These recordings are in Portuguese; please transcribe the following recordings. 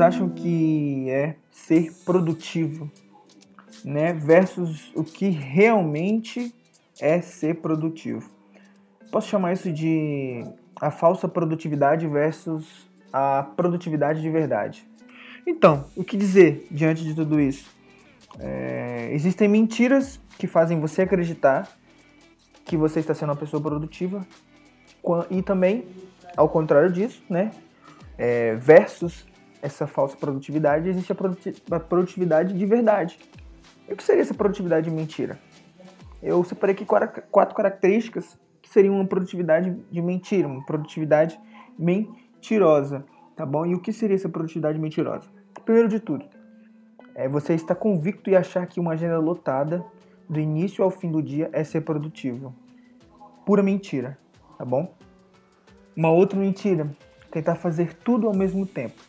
acham que é ser produtivo, né? Versus o que realmente é ser produtivo. Posso chamar isso de a falsa produtividade versus a produtividade de verdade. Então, o que dizer diante de tudo isso? É, existem mentiras que fazem você acreditar que você está sendo uma pessoa produtiva e também, ao contrário disso, né? É, versus essa falsa produtividade, existe a produtividade de verdade. E o que seria essa produtividade de mentira? Eu separei aqui quatro características que seriam uma produtividade de mentira, uma produtividade mentirosa, tá bom? E o que seria essa produtividade mentirosa? Primeiro de tudo, é você estar convicto e achar que uma agenda lotada do início ao fim do dia é ser produtivo. Pura mentira, tá bom? Uma outra mentira, tentar fazer tudo ao mesmo tempo.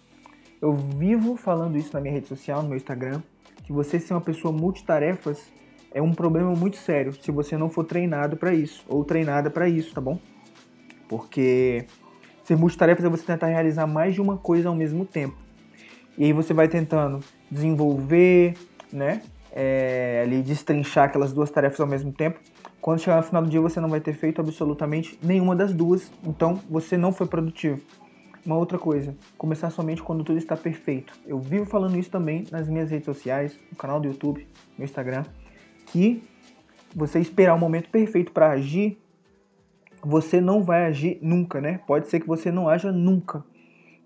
Eu vivo falando isso na minha rede social, no meu Instagram, que você ser uma pessoa multitarefas é um problema muito sério se você não for treinado para isso ou treinada para isso, tá bom? Porque ser multitarefas é você tentar realizar mais de uma coisa ao mesmo tempo. E aí você vai tentando desenvolver, né? É, ali destrinchar aquelas duas tarefas ao mesmo tempo. Quando chegar no final do dia você não vai ter feito absolutamente nenhuma das duas, então você não foi produtivo. Uma outra coisa, começar somente quando tudo está perfeito. Eu vivo falando isso também nas minhas redes sociais, no canal do YouTube, no Instagram, que você esperar o momento perfeito para agir, você não vai agir nunca, né? Pode ser que você não haja nunca.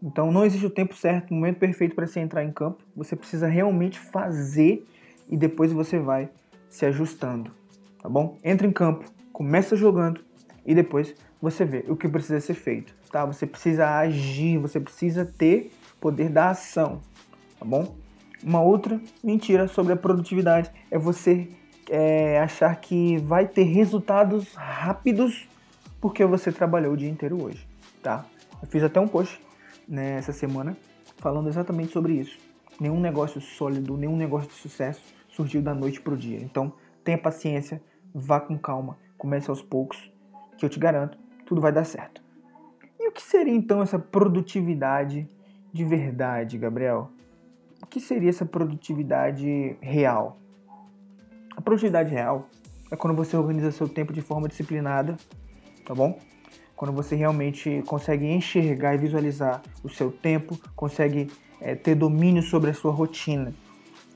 Então não existe o tempo certo, o momento perfeito para você entrar em campo. Você precisa realmente fazer e depois você vai se ajustando, tá bom? Entra em campo, começa jogando e depois você vê o que precisa ser feito tá? Você precisa agir, você precisa ter poder da ação, tá bom? Uma outra mentira sobre a produtividade é você é, achar que vai ter resultados rápidos porque você trabalhou o dia inteiro hoje, tá? Eu fiz até um post né, essa semana falando exatamente sobre isso. Nenhum negócio sólido, nenhum negócio de sucesso surgiu da noite pro dia. Então, tenha paciência, vá com calma, comece aos poucos, que eu te garanto, tudo vai dar certo que seria então essa produtividade de verdade, Gabriel? O que seria essa produtividade real? A produtividade real é quando você organiza seu tempo de forma disciplinada, tá bom? Quando você realmente consegue enxergar e visualizar o seu tempo, consegue é, ter domínio sobre a sua rotina.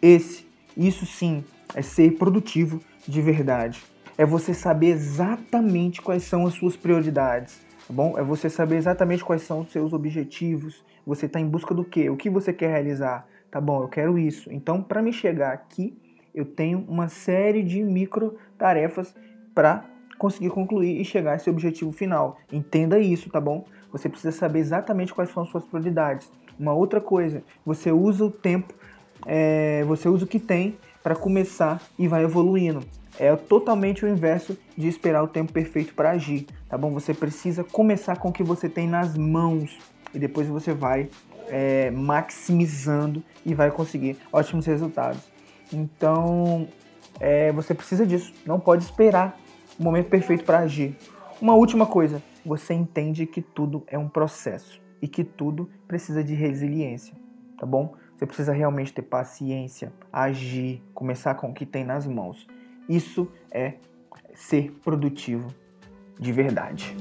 Esse, isso sim, é ser produtivo de verdade. É você saber exatamente quais são as suas prioridades tá bom? É você saber exatamente quais são os seus objetivos, você está em busca do quê? O que você quer realizar? Tá bom, eu quero isso. Então, para me chegar aqui, eu tenho uma série de micro tarefas para conseguir concluir e chegar a esse objetivo final. Entenda isso, tá bom? Você precisa saber exatamente quais são as suas prioridades. Uma outra coisa, você usa o tempo, é, você usa o que tem para começar e vai evoluindo é totalmente o inverso de esperar o tempo perfeito para agir, tá bom? Você precisa começar com o que você tem nas mãos e depois você vai é, maximizando e vai conseguir ótimos resultados. Então, é, você precisa disso, não pode esperar o momento perfeito para agir. Uma última coisa, você entende que tudo é um processo e que tudo precisa de resiliência, tá bom? Você precisa realmente ter paciência, agir, começar com o que tem nas mãos. Isso é ser produtivo de verdade.